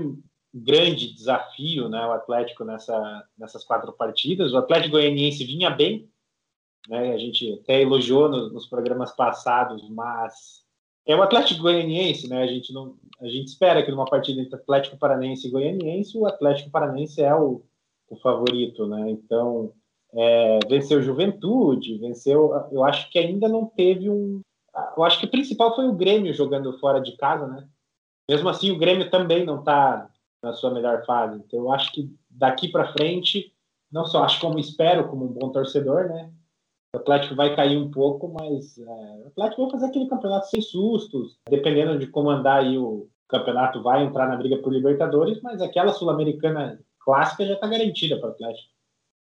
B: grande desafio, né, o Atlético nessa, nessas quatro partidas. O Atlético Goianiense vinha bem, né, a gente até elogiou no, nos programas passados, mas é o Atlético Goianiense, né, a gente não, a gente espera que numa partida entre Atlético Paranense e Goianiense, o Atlético Paranense é o, o favorito, né, então é, venceu Juventude, venceu, eu acho que ainda não teve um, eu acho que o principal foi o Grêmio jogando fora de casa, né, mesmo assim o Grêmio também não está na sua melhor fase. Então, eu acho que daqui para frente, não só acho como espero, como um bom torcedor, né? O Atlético vai cair um pouco, mas é, o Atlético vai fazer aquele campeonato sem sustos, dependendo de como andar aí o campeonato, vai entrar na briga por Libertadores, mas aquela Sul-Americana clássica já está garantida para o Atlético.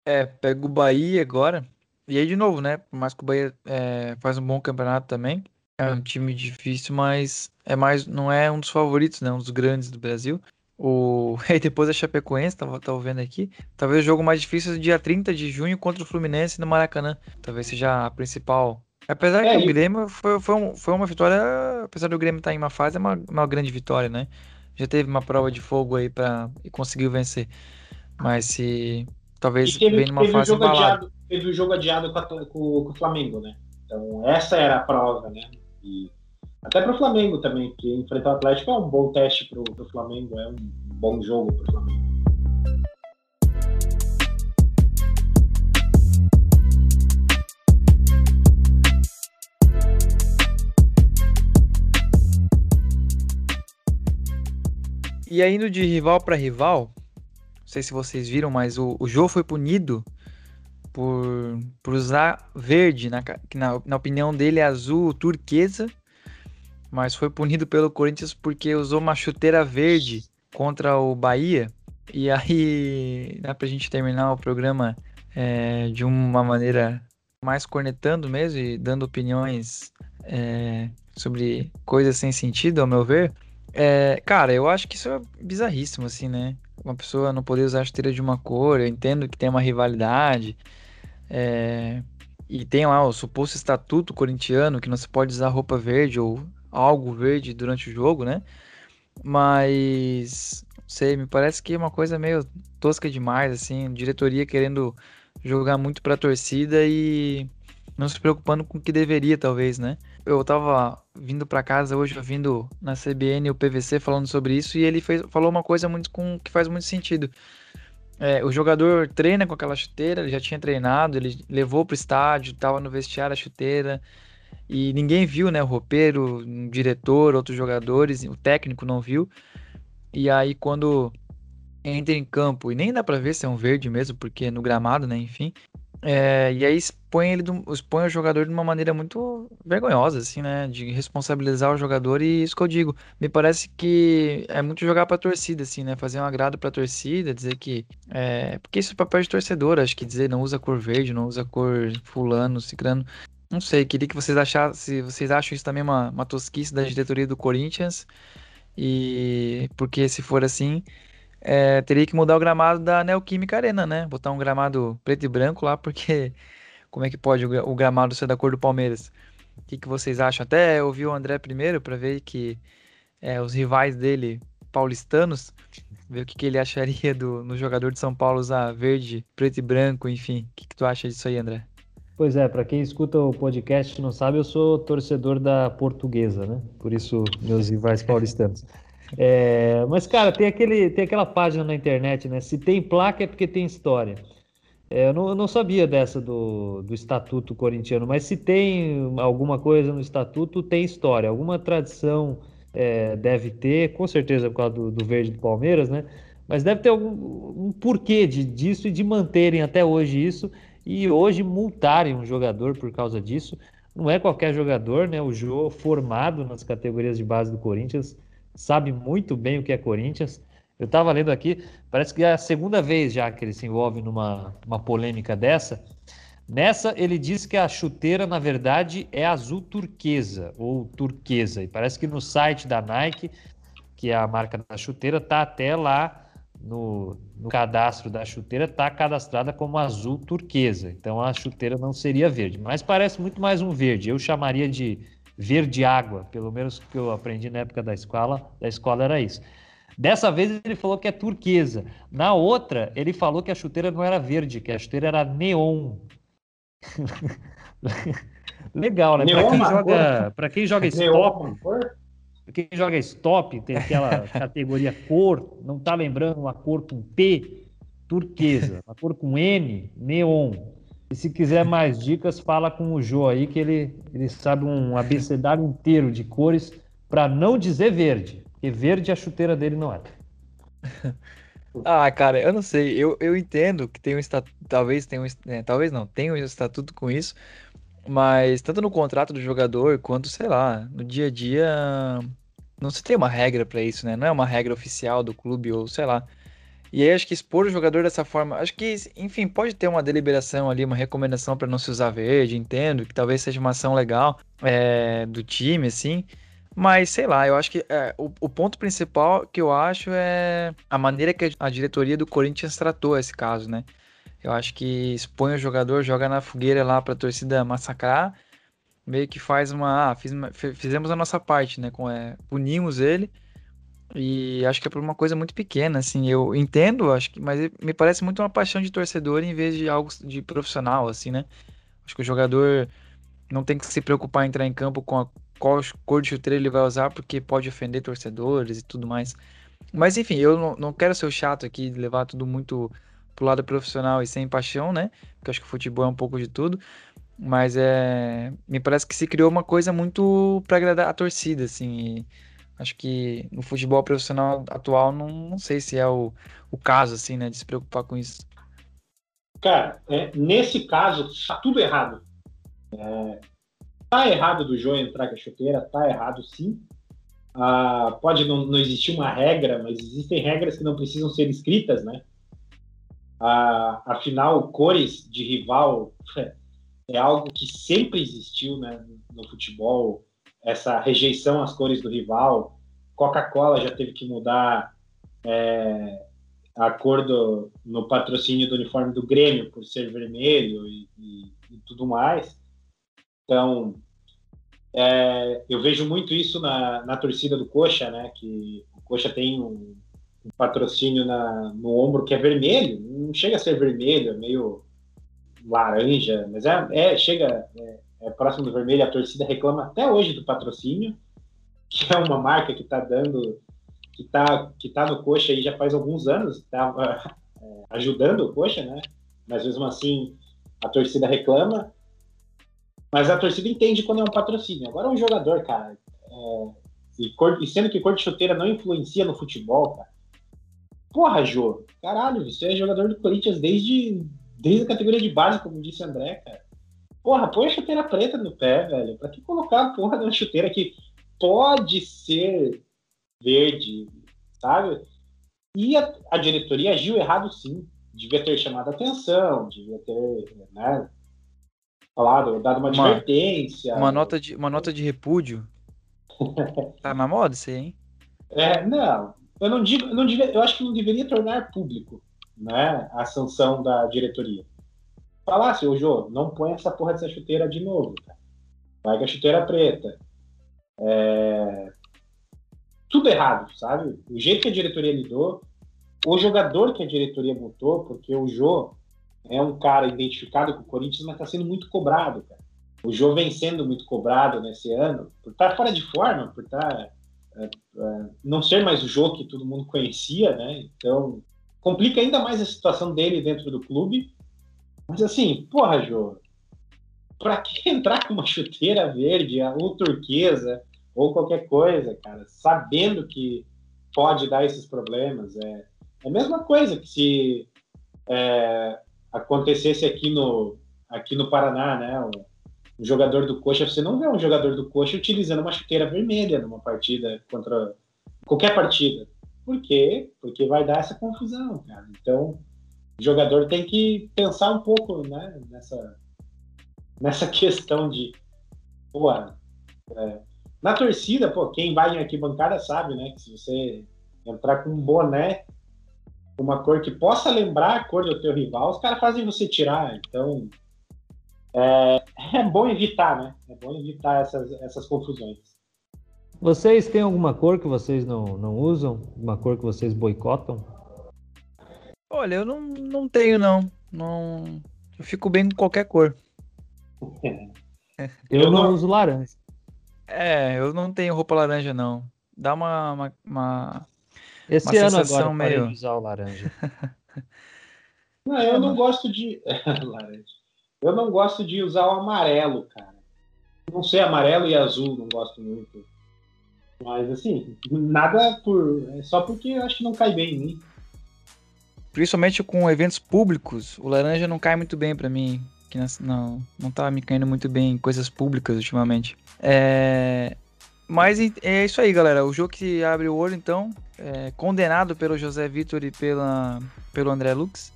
A: É, pega o Bahia agora. E aí, de novo, né? Por mais que o Bahia é, faz um bom campeonato também. É um time difícil, mas é mais, não é um dos favoritos, né? Um dos grandes do Brasil. O... E depois a Chapecoense, tava, tava vendo aqui. Talvez o jogo mais difícil é dia 30 de junho contra o Fluminense no Maracanã. Talvez seja a principal. Apesar é, que o Grêmio foi, foi, um, foi uma vitória. Apesar do Grêmio estar tá em uma fase, é uma, uma grande vitória, né? Já teve uma prova de fogo aí para e conseguiu vencer. Mas se talvez
B: e teve, vem numa fase jogo adiado, teve o jogo adiado com, a, com, com, o Flamengo, né? Então essa era a prova, né? E até para o Flamengo também, porque enfrentar o Atlético é um bom teste para o Flamengo, é um bom jogo para o Flamengo.
A: E aí, indo de rival para rival, não sei se vocês viram, mas o, o Jô foi punido por, por usar verde, na, que na, na opinião dele é azul turquesa, mas foi punido pelo Corinthians porque usou uma chuteira verde contra o Bahia. E aí, dá pra gente terminar o programa é, de uma maneira mais cornetando mesmo e dando opiniões é, sobre coisas sem sentido, ao meu ver. É, cara, eu acho que isso é bizarríssimo, assim, né? Uma pessoa não poder usar a chuteira de uma cor, eu entendo que tem uma rivalidade. É, e tem lá o suposto estatuto corintiano que não se pode usar roupa verde ou algo verde durante o jogo, né? Mas sei, me parece que é uma coisa meio tosca demais, assim, diretoria querendo jogar muito pra torcida e não se preocupando com o que deveria, talvez, né? Eu tava vindo para casa hoje, ouvindo na CBN o PVC falando sobre isso, e ele fez, falou uma coisa muito com, que faz muito sentido. É, o jogador treina com aquela chuteira, ele já tinha treinado, ele levou pro estádio, tava no vestiário a chuteira, e ninguém viu, né? O roupeiro, o diretor, outros jogadores, o técnico não viu. E aí quando entra em campo, e nem dá para ver se é um verde mesmo, porque é no gramado, né? Enfim, é, e aí expõe, ele, expõe o jogador de uma maneira muito vergonhosa, assim, né? De responsabilizar o jogador e isso que eu digo. Me parece que é muito jogar pra torcida, assim, né? Fazer um agrado pra torcida, dizer que. É, porque isso é papel de torcedor, acho que dizer não usa cor verde, não usa cor fulano, ciclano. Não sei, queria que vocês achassem, se vocês acham isso também uma, uma tosquice da diretoria do Corinthians. E porque se for assim, é, teria que mudar o gramado da Neoquímica Arena, né? Botar um gramado preto e branco lá, porque como é que pode o gramado ser da cor do Palmeiras? O que, que vocês acham? Até ouvi o André primeiro para ver que é, os rivais dele, paulistanos, ver o que, que ele acharia do, no jogador de São Paulo usar verde, preto e branco, enfim. O que, que tu acha disso aí, André?
C: Pois é, para quem escuta o podcast não sabe, eu sou torcedor da portuguesa, né? Por isso, meus rivais paulistanos. É, mas, cara, tem, aquele, tem aquela página na internet, né? Se tem placa é porque tem história. É, eu, não, eu, não, sabia dessa do, do Estatuto Corintiano, mas se tem alguma coisa no Estatuto, tem história. Alguma tradição é, deve ter, com certeza por causa do, do, verde do Palmeiras, né? Mas deve ter algum um porquê de, disso e de manterem até hoje isso e hoje multarem um jogador por causa disso. Não é qualquer jogador, né? O Jô, formado nas categorias de base do Corinthians, sabe muito bem o que é Corinthians. Eu estava lendo aqui, parece que é a segunda vez já que ele se envolve numa uma polêmica dessa. Nessa, ele diz que a chuteira, na verdade, é azul turquesa ou turquesa. E parece que no site da Nike, que é a marca da chuteira, tá até lá no, no cadastro da chuteira, tá cadastrada como azul turquesa. Então a chuteira não seria verde, mas parece muito mais um verde. Eu chamaria de verde água, pelo menos que eu aprendi na época da escola, da escola era isso. Dessa vez ele falou que é turquesa. Na outra, ele falou que a chuteira não era verde, que a chuteira era neon. Legal, né? Para quem, joga, pra quem joga stop, quem joga stop, tem aquela categoria cor, não tá lembrando uma cor com P, turquesa. Uma cor com N, neon. E se quiser mais dicas, fala com o Jô aí, que ele, ele sabe um abecedário inteiro de cores para não dizer verde, porque verde a chuteira dele não é.
A: Ah, cara, eu não sei. Eu, eu entendo que tem um estatuto, talvez tenha um, é, talvez não, tem um estatuto com isso, mas tanto no contrato do jogador quanto, sei lá, no dia a dia não se tem uma regra para isso, né? Não é uma regra oficial do clube ou sei lá. E aí acho que expor o jogador dessa forma, acho que, enfim, pode ter uma deliberação ali, uma recomendação para não se usar verde, entendo, que talvez seja uma ação legal é, do time, assim. Mas sei lá, eu acho que é, o, o, ponto principal que eu acho é a maneira que a diretoria do Corinthians tratou esse caso, né? Eu acho que expõe o jogador, joga na fogueira lá para a torcida massacrar, meio que faz uma, ah, fiz, fizemos a nossa parte, né? Com, é, punimos ele e acho que é por uma coisa muito pequena, assim. Eu entendo, acho que, mas me parece muito uma paixão de torcedor em vez de algo de profissional, assim, né? Acho que o jogador não tem que se preocupar em entrar em campo com a qual cor de chuteira ele vai usar, porque pode ofender torcedores e tudo mais. Mas enfim, eu não, quero ser chato aqui levar tudo muito pro lado profissional e sem paixão, né? Porque acho que o futebol é um pouco de tudo. Mas é, me parece que se criou uma coisa muito para agradar a torcida, assim. Acho que no futebol profissional atual, não, não sei se é o, o caso, assim, né, de se preocupar com isso.
B: Cara, é, nesse caso, tá tudo errado. É, tá errado do João entrar com a chuteira, tá errado sim. Ah, pode não, não existir uma regra, mas existem regras que não precisam ser escritas, né? Ah, afinal, cores de rival é algo que sempre existiu né, no futebol essa rejeição às cores do rival. Coca-Cola já teve que mudar é, a cor do, no patrocínio do uniforme do Grêmio por ser vermelho e, e, e tudo mais. Então, é, eu vejo muito isso na, na torcida do Coxa, né? Que o Coxa tem um, um patrocínio na, no ombro que é vermelho, não chega a ser vermelho, é meio laranja, mas é, é chega, é, é, próximo do vermelho, a torcida reclama até hoje do patrocínio, que é uma marca que está dando, que está que tá no coxa aí já faz alguns anos, estava é, ajudando o coxa, né? Mas mesmo assim a torcida reclama, mas a torcida entende quando é um patrocínio. Agora é um jogador, cara, é, e, cor, e, sendo que cor de chuteira não influencia no futebol, cara. Porra, Jô, caralho, você é jogador do Corinthians desde, desde a categoria de base, como disse André, cara. Porra, põe a chuteira preta no pé, velho. Pra que colocar a porra de uma chuteira que pode ser verde, sabe? E a, a diretoria agiu errado sim. Devia ter chamado a atenção, devia ter, né? Falado, dado uma, uma advertência.
A: Uma nota de, uma nota de repúdio. tá na moda isso aí, hein?
B: É, não. Eu não digo, eu não devia, eu acho que não deveria tornar público, né, a sanção da diretoria falasse, ô Jô, não põe essa porra dessa chuteira de novo, cara. Vai com a chuteira preta. É... Tudo errado, sabe? O jeito que a diretoria lidou, o jogador que a diretoria botou, porque o Jô é um cara identificado com o Corinthians, mas está sendo muito cobrado, cara. O Jô vem sendo muito cobrado nesse ano, por estar tá fora de forma, por estar. Tá, é, é, não ser mais o Jô que todo mundo conhecia, né? Então, complica ainda mais a situação dele dentro do clube mas assim, porra, Jô, pra que entrar com uma chuteira verde ou turquesa ou qualquer coisa, cara, sabendo que pode dar esses problemas? É, é a mesma coisa que se é, acontecesse aqui no, aqui no Paraná, né? Um, um, jogador do Coxa, você não vê um jogador do Coxa utilizando uma chuteira vermelha numa partida contra qualquer partida. Por quê? Porque vai dar essa confusão, cara. Então, o jogador tem que pensar um pouco né, nessa, nessa questão de. Pô, é, na torcida, pô, quem vai em arquibancada sabe, né? Que se você entrar com um boné, uma cor que possa lembrar a cor do teu rival, os caras fazem você tirar. Então, é, é bom evitar, né? É bom evitar essas, essas confusões.
C: Vocês têm alguma cor que vocês não, não usam? Uma cor que vocês boicotam?
A: Olha, eu não, não tenho, não. não. Eu fico bem com qualquer cor.
C: eu, eu não, não, uso laranja.
A: É, eu não tenho roupa laranja, não. Dá uma. uma, uma
C: Esse uma ano agora meio... de usar o laranja.
B: não, eu não gosto de. laranja. Eu não gosto de usar o amarelo, cara. Não sei, amarelo e azul, não gosto muito. Mas assim, nada por. É só porque eu acho que não cai bem em mim
A: principalmente com eventos públicos, o laranja não cai muito bem para mim. Que não, não tá me caindo muito bem em coisas públicas ultimamente. É, Mas é isso aí, galera. O jogo que abre o olho, então, é condenado pelo José Vitor e pela, pelo André Lux.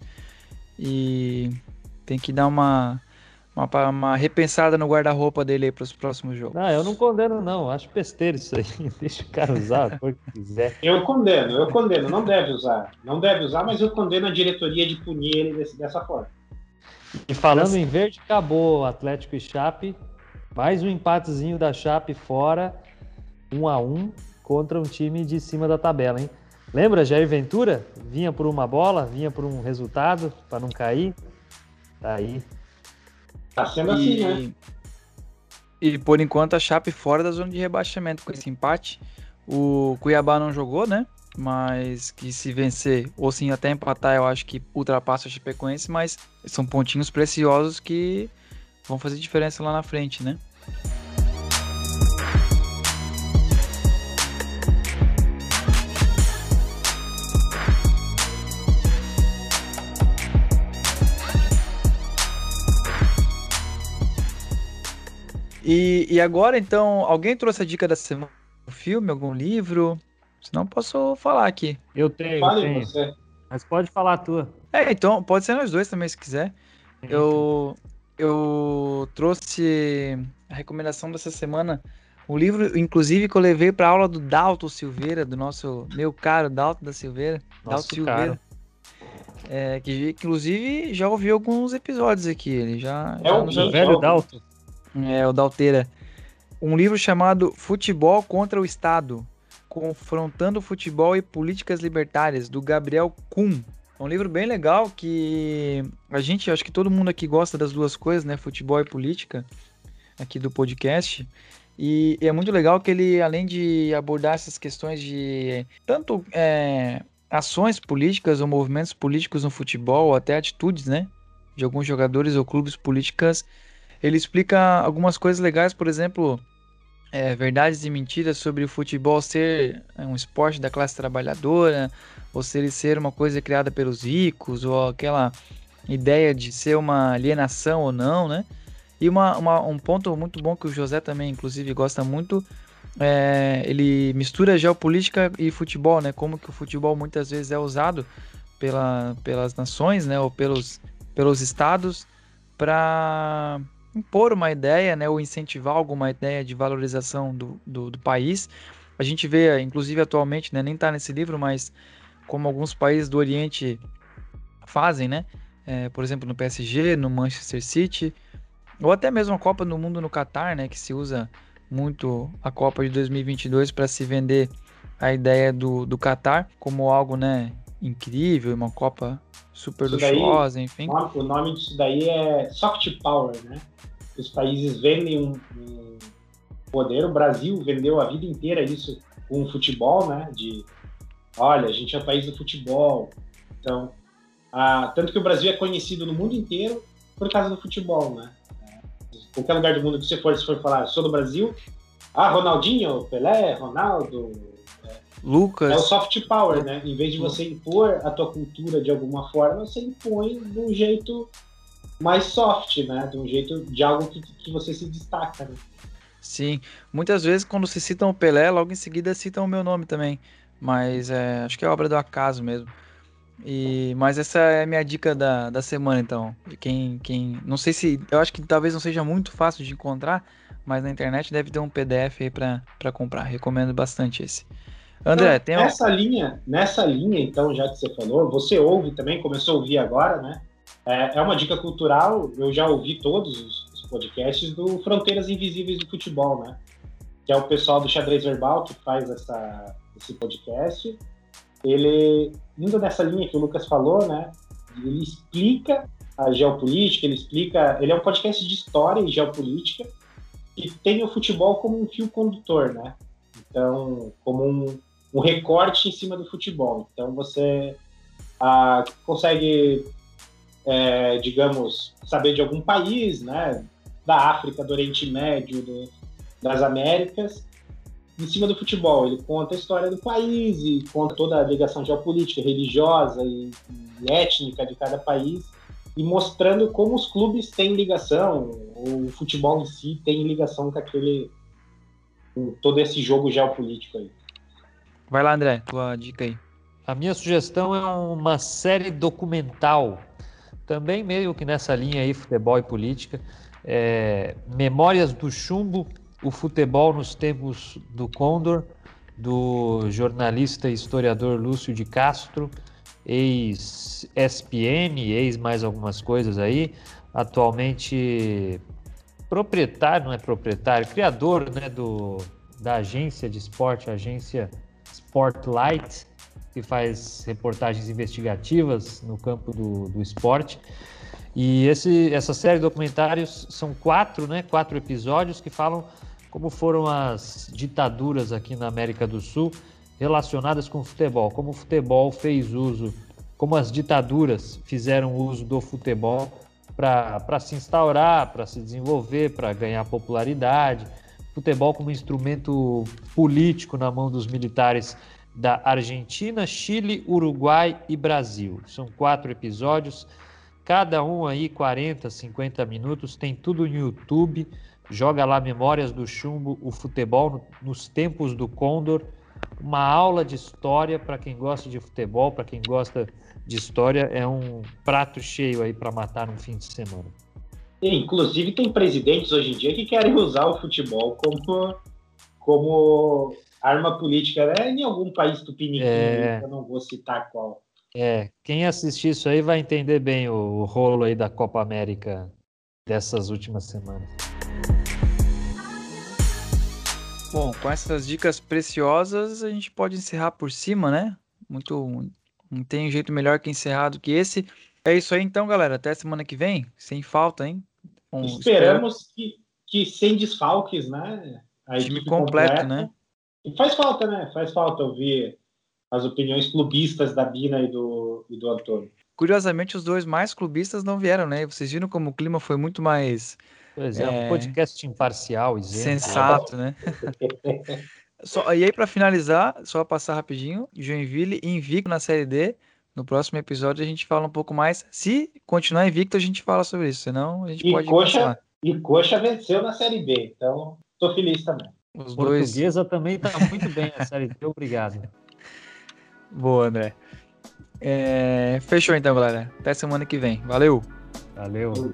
A: E tem que dar uma, uma, uma repensada no guarda-roupa dele aí para os próximos jogos.
C: Não, eu não condeno, não. Acho besteira isso aí. Deixa o cara usar o que quiser.
B: Eu condeno, eu condeno. Não deve usar. Não deve usar, mas eu condeno a diretoria de punir ele desse, dessa forma.
C: E falando em verde, acabou Atlético e Chape. Mais um empatezinho da Chape fora um a um contra um time de cima da tabela, hein? Lembra Jair Ventura? Vinha por uma bola, vinha por um resultado para não cair. Tá aí.
B: Tá sendo e... assim, né?
A: E por enquanto a Chape fora da zona de rebaixamento com esse empate. O Cuiabá não jogou, né? Mas que se vencer ou sim até empatar, eu acho que ultrapassa a Chapecoense, mas são pontinhos preciosos que vão fazer diferença lá na frente, né? E, e agora, então, alguém trouxe a dica da semana? Um filme, algum livro? Senão posso falar aqui.
C: Eu tenho, Fale eu tenho. Você. Mas pode falar a tua.
A: É, então, pode ser nós dois também, se quiser. Eu, eu trouxe a recomendação dessa semana. O livro, inclusive, que eu levei para aula do Dalton Silveira, do nosso meu caro Dalton da Silveira.
C: Nosso Dalton Silveira.
A: É, que inclusive já ouviu alguns episódios aqui. Ele já.
C: É o velho Dalton.
A: É, o Dalteira. Um livro chamado Futebol contra o Estado, confrontando futebol e políticas libertárias, do Gabriel Kuhn. É um livro bem legal que a gente, acho que todo mundo aqui gosta das duas coisas, né? Futebol e política, aqui do podcast. E, é muito legal que ele, além de abordar essas questões de tanto é, ações políticas ou movimentos políticos no futebol, até atitudes, né? De alguns jogadores ou clubes políticas, ele explica algumas coisas legais, por exemplo, é, verdades e mentiras sobre o futebol ser é, um esporte da classe trabalhadora, ou se ele ser uma coisa criada pelos ricos, ou aquela ideia de ser uma alienação ou não, né? E uma, uma, um ponto muito bom que o José também, inclusive, gosta muito, é, ele mistura geopolítica e futebol, né? Como que o futebol muitas vezes é usado pela, pelas nações, né? Ou pelos, pelos estados para impor uma ideia, né, ou incentivar alguma ideia de valorização do, do, do país. A gente vê, inclusive atualmente, né, nem está nesse livro, mas como alguns países do Oriente fazem, né? É, por exemplo, no PSG, no Manchester City, ou até mesmo a Copa do Mundo no Catar, né? Que se usa muito a Copa de 2022 para se vender a ideia do, do Catar como algo, né? Incrível, uma Copa super isso luxuosa, daí, enfim.
B: O nome disso daí é soft power, né? Os países vendem um, um poder. O Brasil vendeu a vida inteira isso com o futebol, né? De, olha, a gente é o país do futebol. Então, tanto que o Brasil é conhecido no mundo inteiro por causa do futebol, né? Qualquer lugar do mundo que você for, se for falar, sou do Brasil, ah, Ronaldinho, Pelé, Ronaldo,
A: Lucas.
B: É o soft power, né? Em vez de você impor a tua cultura de alguma forma, você impõe de um jeito mais soft, né? De um jeito de algo que, que você se destaca. Né?
A: Sim, muitas vezes quando se citam o Pelé, logo em seguida citam o meu nome também. Mas é, acho que é obra do acaso mesmo. E, mas essa é a minha dica da, da semana, então. Quem, quem. Não sei se. Eu acho que talvez não seja muito fácil de encontrar, mas na internet deve ter um PDF aí para comprar. Recomendo bastante esse. André,
B: então, tem nessa linha, nessa linha, então, já que você falou, você ouve também, começou a ouvir agora, né? É, é uma dica cultural, eu já ouvi todos os, os, podcasts do Fronteiras Invisíveis do Futebol, né? Que é o pessoal do Xadrez Verbal que faz essa, esse podcast. Ele, indo nessa linha que o Lucas falou, né? Ele explica a geopolítica, ele explica. Ele é um podcast de história e geopolítica e tem o futebol como um fio condutor, né? Então, como um, um recorte em cima do futebol. Então, você ah, consegue, é, digamos, saber de algum país, né? Da África, do Oriente Médio, do, das Américas, em cima do futebol. Ele conta a história do país e conta toda a ligação geopolítica, religiosa e, e étnica de cada país e mostrando como os clubes têm ligação, ou o futebol em si tem ligação com aquele, com todo esse jogo geopolítico aí.
A: Vai lá, André, tua dica aí.
C: A minha sugestão é uma série documental, também meio que nessa linha aí, futebol e política. É, Memórias do Chumbo, o futebol nos tempos do Condor, do jornalista e historiador Lúcio de Castro, ex-SPN, ex mais algumas coisas aí, atualmente proprietário, não é proprietário, criador né, do, da agência de esporte, agência Sportlight, que faz reportagens investigativas no campo do, do esporte. E esse, essa série de documentários são quatro, né, quatro episódios que falam como foram as ditaduras aqui na América do Sul relacionadas com o futebol, como o futebol fez uso, como as ditaduras fizeram uso do futebol para se instaurar, para se desenvolver, para ganhar popularidade. Futebol como instrumento político na mão dos militares da Argentina, Chile, Uruguai e Brasil. São quatro episódios, cada um aí 40, 50 minutos, tem tudo no YouTube. Joga lá Memórias do Chumbo, o futebol nos tempos do Condor. Uma aula de história para quem gosta de futebol, para quem gosta de história, é um prato cheio aí para matar num fim de semana.
B: Inclusive tem presidentes hoje em dia que querem usar o futebol como, como arma política, né? Em algum país tupiniquim, é... eu não vou citar qual.
C: É, quem assistir isso aí vai entender bem o, o rolo aí da Copa América dessas últimas semanas.
A: Bom, com essas dicas preciosas, a gente pode encerrar por cima, né? Muito. Não tem jeito melhor que encerrar do que esse. É isso aí então, galera. Até semana que vem, sem falta, hein?
B: Um, Esperamos que, que sem desfalques, né?
A: A time completo, né?
B: E faz falta, né? Faz falta ouvir as opiniões clubistas da Bina e do, e do Antônio.
A: Curiosamente, os dois mais clubistas não vieram, né? Vocês viram como o clima foi muito mais.
C: Pois é, é... um podcast imparcial, isento.
A: Sensato, né? só, e aí, para finalizar, só passar rapidinho: Joinville invicto na Série D. No próximo episódio a gente fala um pouco mais. Se continuar invicto, a gente fala sobre isso. Senão a gente e pode.
B: Coxa, e Coxa venceu na Série B. Então, tô feliz também.
C: Os Portuguesa dois... também está muito bem na Série D. Obrigado.
A: Boa, André. É... Fechou então, galera. Até semana que vem. Valeu.
C: Valeu.